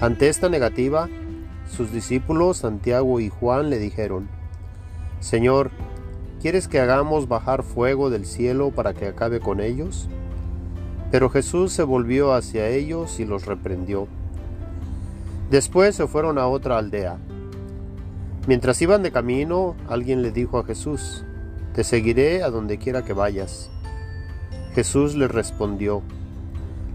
Ante esta negativa, sus discípulos Santiago y Juan le dijeron, Señor, ¿quieres que hagamos bajar fuego del cielo para que acabe con ellos? Pero Jesús se volvió hacia ellos y los reprendió. Después se fueron a otra aldea. Mientras iban de camino, alguien le dijo a Jesús, Te seguiré a donde quiera que vayas. Jesús le respondió,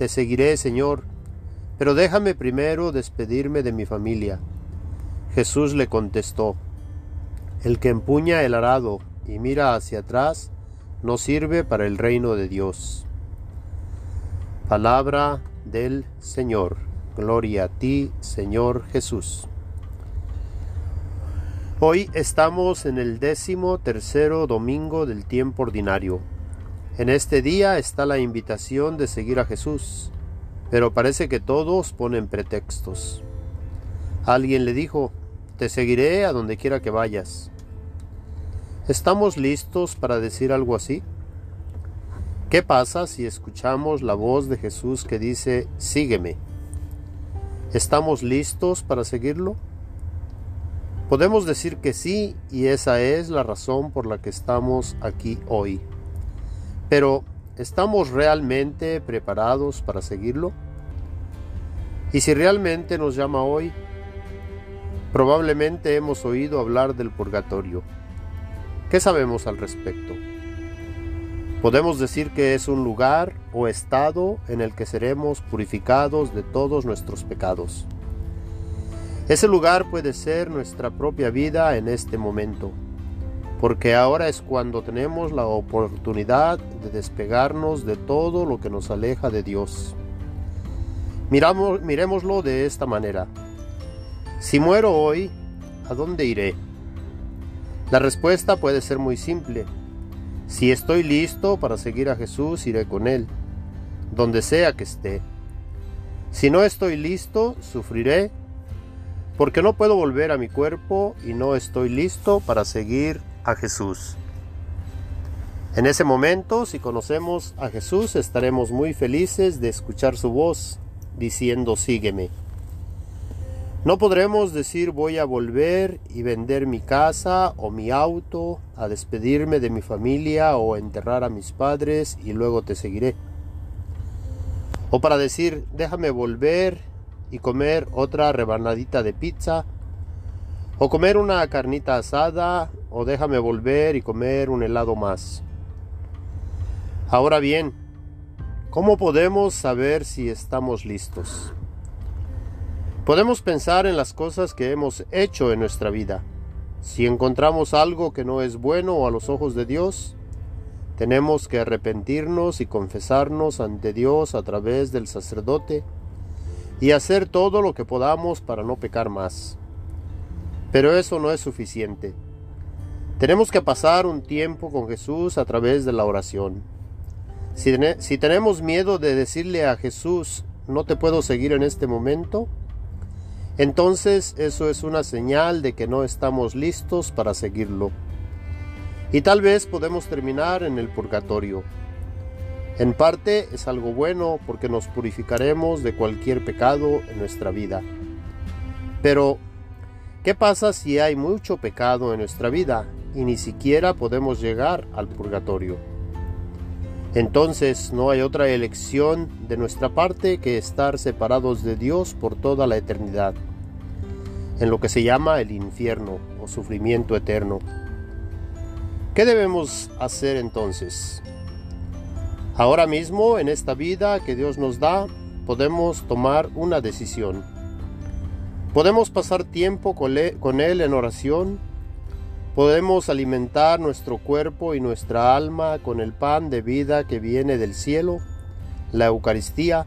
Te seguiré, Señor, pero déjame primero despedirme de mi familia. Jesús le contestó, El que empuña el arado y mira hacia atrás, no sirve para el reino de Dios. Palabra del Señor. Gloria a ti, Señor Jesús. Hoy estamos en el décimo tercero domingo del tiempo ordinario. En este día está la invitación de seguir a Jesús, pero parece que todos ponen pretextos. Alguien le dijo, te seguiré a donde quiera que vayas. ¿Estamos listos para decir algo así? ¿Qué pasa si escuchamos la voz de Jesús que dice, sígueme? ¿Estamos listos para seguirlo? Podemos decir que sí y esa es la razón por la que estamos aquí hoy. Pero, ¿estamos realmente preparados para seguirlo? Y si realmente nos llama hoy, probablemente hemos oído hablar del purgatorio. ¿Qué sabemos al respecto? Podemos decir que es un lugar o estado en el que seremos purificados de todos nuestros pecados. Ese lugar puede ser nuestra propia vida en este momento, porque ahora es cuando tenemos la oportunidad de despegarnos de todo lo que nos aleja de Dios. Miramos, miremoslo de esta manera. Si muero hoy, ¿a dónde iré? La respuesta puede ser muy simple. Si estoy listo para seguir a Jesús, iré con Él, donde sea que esté. Si no estoy listo, sufriré porque no puedo volver a mi cuerpo y no estoy listo para seguir a Jesús. En ese momento, si conocemos a Jesús, estaremos muy felices de escuchar su voz diciendo sígueme. No podremos decir voy a volver y vender mi casa o mi auto, a despedirme de mi familia o enterrar a mis padres y luego te seguiré. O para decir déjame volver y comer otra rebanadita de pizza, o comer una carnita asada, o déjame volver y comer un helado más. Ahora bien, ¿cómo podemos saber si estamos listos? Podemos pensar en las cosas que hemos hecho en nuestra vida. Si encontramos algo que no es bueno a los ojos de Dios, tenemos que arrepentirnos y confesarnos ante Dios a través del sacerdote y hacer todo lo que podamos para no pecar más. Pero eso no es suficiente. Tenemos que pasar un tiempo con Jesús a través de la oración. Si, tenemos miedo de decirle a Jesús, no te puedo seguir en este momento, entonces eso es una señal de que no estamos listos para seguirlo. Y tal vez podemos terminar en el purgatorio. En parte es algo bueno porque nos purificaremos de cualquier pecado en nuestra vida. Pero, ¿qué pasa si hay mucho pecado en nuestra vida y ni siquiera podemos llegar al purgatorio? Entonces no hay otra elección de nuestra parte que estar separados de Dios por toda la eternidad, en lo que se llama el infierno o sufrimiento eterno. ¿Qué debemos hacer entonces? Ahora mismo, en esta vida que Dios nos da, podemos tomar una decisión. Podemos pasar tiempo con Él en oración, Podemos alimentar nuestro cuerpo y nuestra alma con el pan de vida que viene del cielo, la Eucaristía,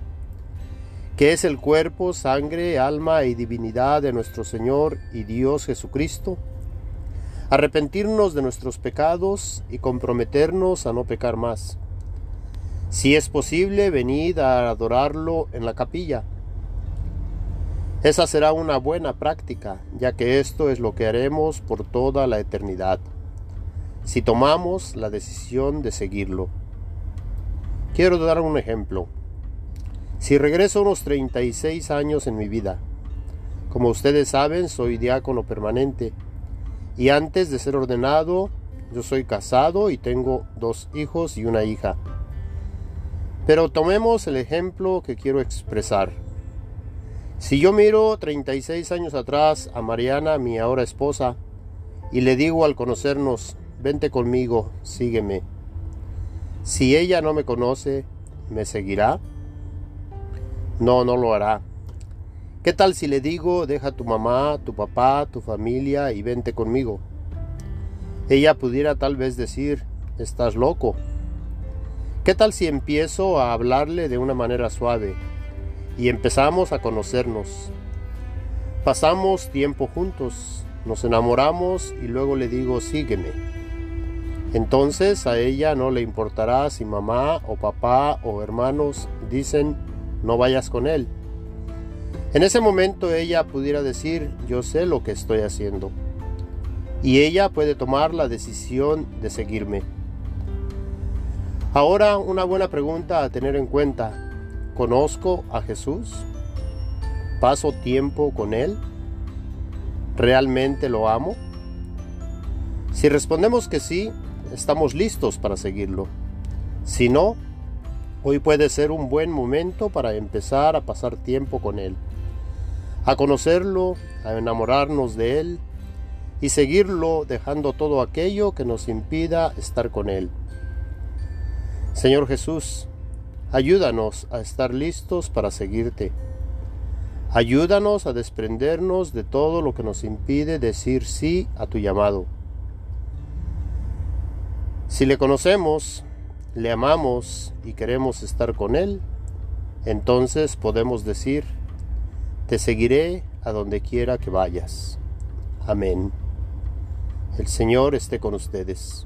que es el cuerpo, sangre, alma y divinidad de nuestro Señor y Dios Jesucristo, arrepentirnos de nuestros pecados y comprometernos a no pecar más. Si es posible, venid a adorarlo en la capilla esa será una buena práctica, ya que esto es lo que haremos por toda la eternidad, si tomamos la decisión de seguirlo. Quiero dar un ejemplo. Si regreso unos 36 años en mi vida, como ustedes saben, soy diácono permanente y antes de ser ordenado, yo soy casado y tengo dos hijos y una hija. Pero tomemos el ejemplo que quiero expresar. Si yo miro 36 años atrás a Mariana, mi ahora esposa, y le digo al conocernos, vente conmigo, sígueme. Si ella no me conoce, ¿me seguirá? No, no lo hará. ¿Qué tal si le digo, deja tu mamá, tu papá, tu familia y vente conmigo? Ella pudiera tal vez decir, estás loco. ¿Qué tal si empiezo a hablarle de una manera suave? Y empezamos a conocernos. Pasamos tiempo juntos, nos enamoramos y luego le digo sígueme. Entonces a ella no le importará si mamá o papá o hermanos dicen no vayas con él. En ese momento ella pudiera decir yo sé lo que estoy haciendo. Y ella puede tomar la decisión de seguirme. Ahora una buena pregunta a tener en cuenta ¿Conozco a Jesús? ¿Paso tiempo con Él? ¿Realmente lo amo? Si respondemos que sí, estamos listos para seguirlo. Si no, hoy puede ser un buen momento para empezar a pasar tiempo con Él, a conocerlo, a enamorarnos de Él y seguirlo dejando todo aquello que nos impida estar con Él. Señor Jesús, Ayúdanos a estar listos para seguirte. Ayúdanos a desprendernos de todo lo que nos impide decir sí a tu llamado. Si le conocemos, le amamos y queremos estar con Él, entonces podemos decir, te seguiré a donde quiera que vayas. Amén. El Señor esté con ustedes.